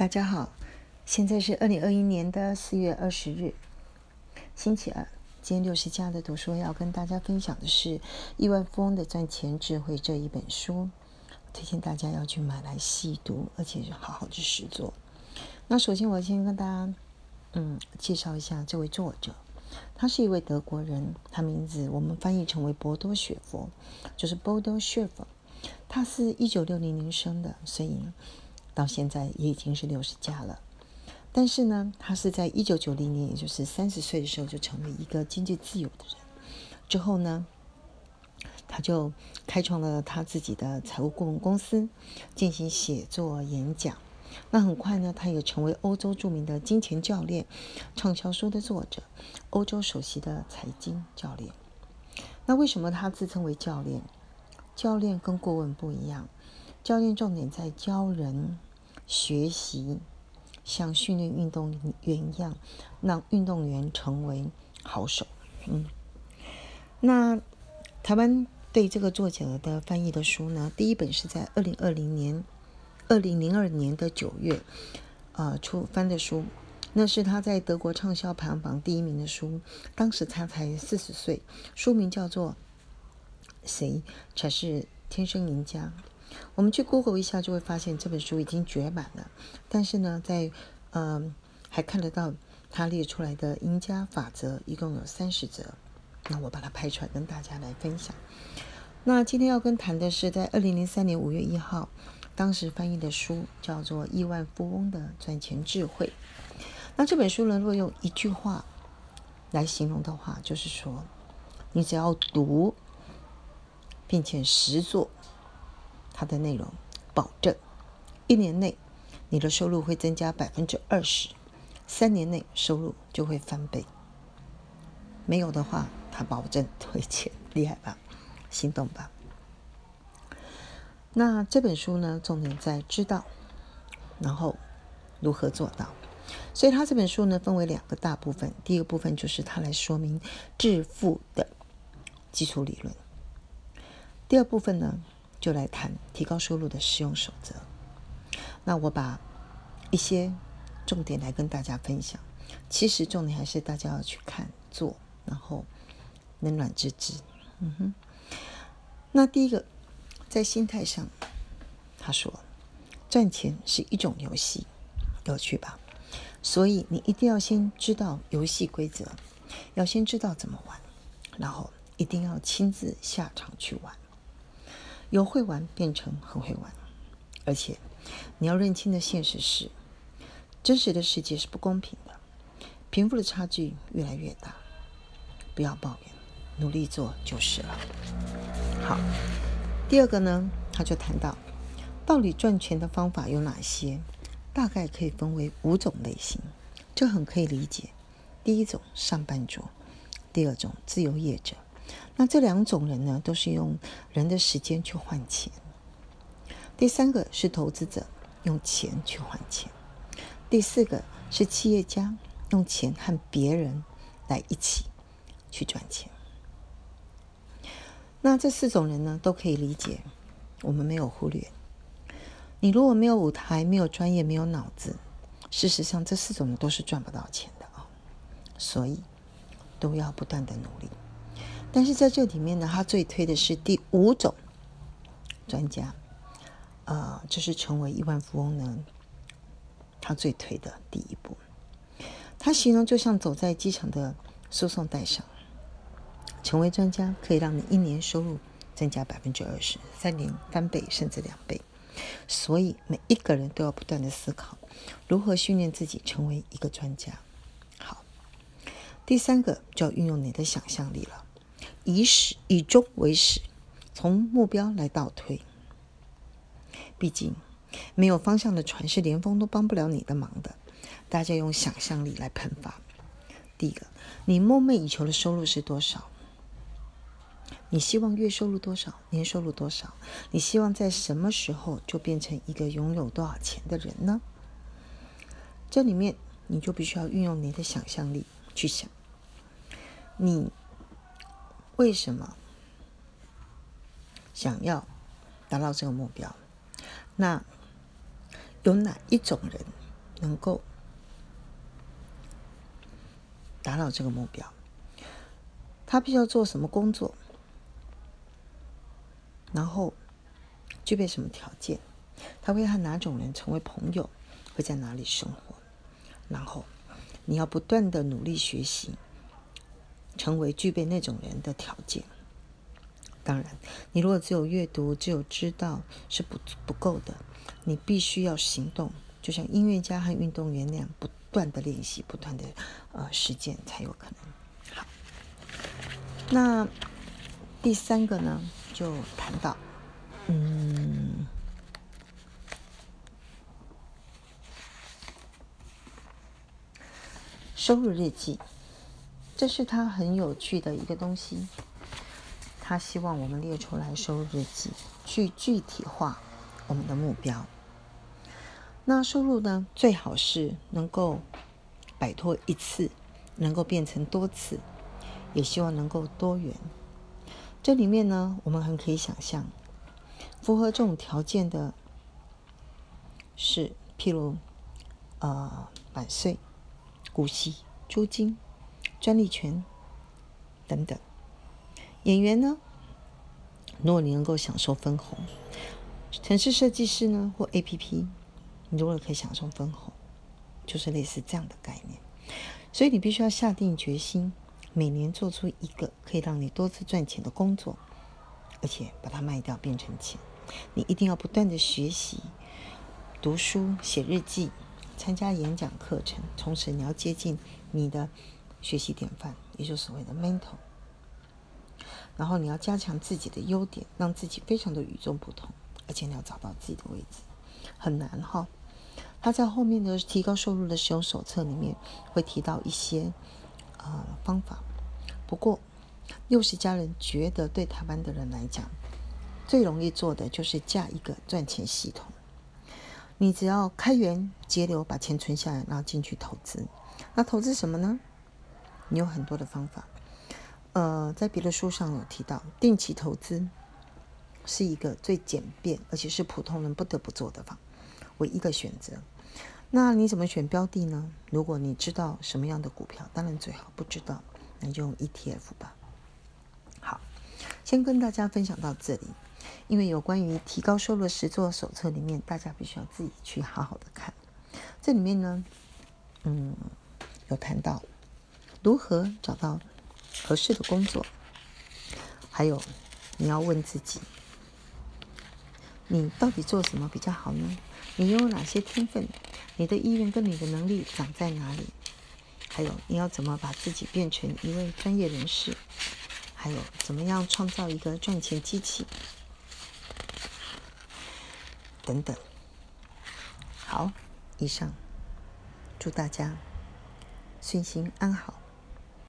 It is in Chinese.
大家好，现在是二零二一年的四月二十日，星期二。今天六十加的读书要跟大家分享的是《亿万富翁的赚钱智慧》这一本书，推荐大家要去买来细读，而且是好好去实做。那首先我先跟大家嗯介绍一下这位作者，他是一位德国人，他名字我们翻译成为博多雪佛，就是 Bodo Schäfer。他是一九六零年生的，所以。到现在也已经是六十加了，但是呢，他是在一九九零年，也就是三十岁的时候就成为一个经济自由的人。之后呢，他就开创了他自己的财务顾问公司，进行写作演讲。那很快呢，他也成为欧洲著名的金钱教练、畅销书的作者、欧洲首席的财经教练。那为什么他自称为教练？教练跟顾问不一样。教练重点在教人学习，像训练运动员一样，让运动员成为好手。嗯，那台湾对这个作者的翻译的书呢，第一本是在二零二零年、二零零二年的九月，呃，出翻的书，那是他在德国畅销排行榜第一名的书，当时他才四十岁，书名叫做《谁才是天生赢家》。我们去 Google 一下，就会发现这本书已经绝版了。但是呢，在嗯还看得到他列出来的赢家法则，一共有三十则。那我把它拍出来跟大家来分享。那今天要跟谈的是，在二零零三年五月一号，当时翻译的书叫做《亿万富翁的赚钱智慧》。那这本书呢，如果用一句话来形容的话，就是说，你只要读，并且实做。它的内容保证，一年内你的收入会增加百分之二十，三年内收入就会翻倍。没有的话，他保证退钱，厉害吧？心动吧？那这本书呢，重点在知道，然后如何做到。所以他这本书呢，分为两个大部分。第一个部分就是他来说明致富的基础理论。第二部分呢？就来谈提高收入的使用守则。那我把一些重点来跟大家分享。其实重点还是大家要去看做，然后冷暖自知。嗯哼。那第一个，在心态上，他说，赚钱是一种游戏，有趣吧？所以你一定要先知道游戏规则，要先知道怎么玩，然后一定要亲自下场去玩。由会玩变成很会玩，而且你要认清的现实是，真实的世界是不公平的，贫富的差距越来越大。不要抱怨，努力做就是了。好，第二个呢，他就谈到，到底赚钱的方法有哪些？大概可以分为五种类型，这很可以理解。第一种上班族，第二种自由业者。那这两种人呢，都是用人的时间去换钱。第三个是投资者，用钱去换钱。第四个是企业家，用钱和别人来一起去赚钱。那这四种人呢，都可以理解，我们没有忽略。你如果没有舞台，没有专业，没有脑子，事实上这四种人都是赚不到钱的啊。所以都要不断的努力。但是在这里面呢，他最推的是第五种专家，呃，就是成为亿万富翁呢，他最推的第一步。他形容就像走在机场的输送带上，成为专家可以让你一年收入增加百分之二十，三年翻倍甚至两倍。所以每一个人都要不断的思考，如何训练自己成为一个专家。好，第三个就要运用你的想象力了。以始以终为始，从目标来倒推。毕竟没有方向的船是连风都帮不了你的忙的。大家用想象力来喷发。第一个，你梦寐以求的收入是多少？你希望月收入多少？年收入多少？你希望在什么时候就变成一个拥有多少钱的人呢？这里面你就必须要运用你的想象力去想。你。为什么想要达到这个目标？那有哪一种人能够达到这个目标。他必须要做什么工作，然后具备什么条件，他会和哪种人成为朋友，会在哪里生活，然后你要不断的努力学习，成为具备那种人的条件。当然，你如果只有阅读、只有知道是不不够的，你必须要行动，就像音乐家和运动员那样，不断的练习，不断的呃实践，才有可能。好那第三个呢，就谈到，嗯，收入日记，这是他很有趣的一个东西。他希望我们列出来收日记，去具体化我们的目标。那收入呢，最好是能够摆脱一次，能够变成多次。也希望能够多元。这里面呢，我们很可以想象，符合这种条件的，是譬如，呃，版税、股息、租金、专利权等等。演员呢，如果你能够享受分红；城市设计师呢，或 A P P，你如果可以享受分红，就是类似这样的概念。所以你必须要下定决心。每年做出一个可以让你多次赚钱的工作，而且把它卖掉变成钱。你一定要不断的学习、读书、写日记、参加演讲课程，同时你要接近你的学习典范，也就是所谓的 mentor。然后你要加强自己的优点，让自己非常的与众不同，而且你要找到自己的位置，很难哈。他在后面的提高收入的使用手册里面会提到一些。呃，方法。不过，六十家人觉得，对台湾的人来讲，最容易做的就是架一个赚钱系统。你只要开源节流，把钱存下来，然后进去投资。那投资什么呢？你有很多的方法。呃，在别的书上有提到，定期投资是一个最简便，而且是普通人不得不做的方唯一的选择。那你怎么选标的呢？如果你知道什么样的股票，当然最好；不知道，那就用 ETF 吧。好，先跟大家分享到这里。因为有关于提高收入实作手册里面，大家必须要自己去好好的看。这里面呢，嗯，有谈到如何找到合适的工作，还有你要问自己，你到底做什么比较好呢？你拥有哪些天分？你的意愿跟你的能力长在哪里？还有你要怎么把自己变成一位专业人士？还有怎么样创造一个赚钱机器？等等。好，以上，祝大家顺心安好。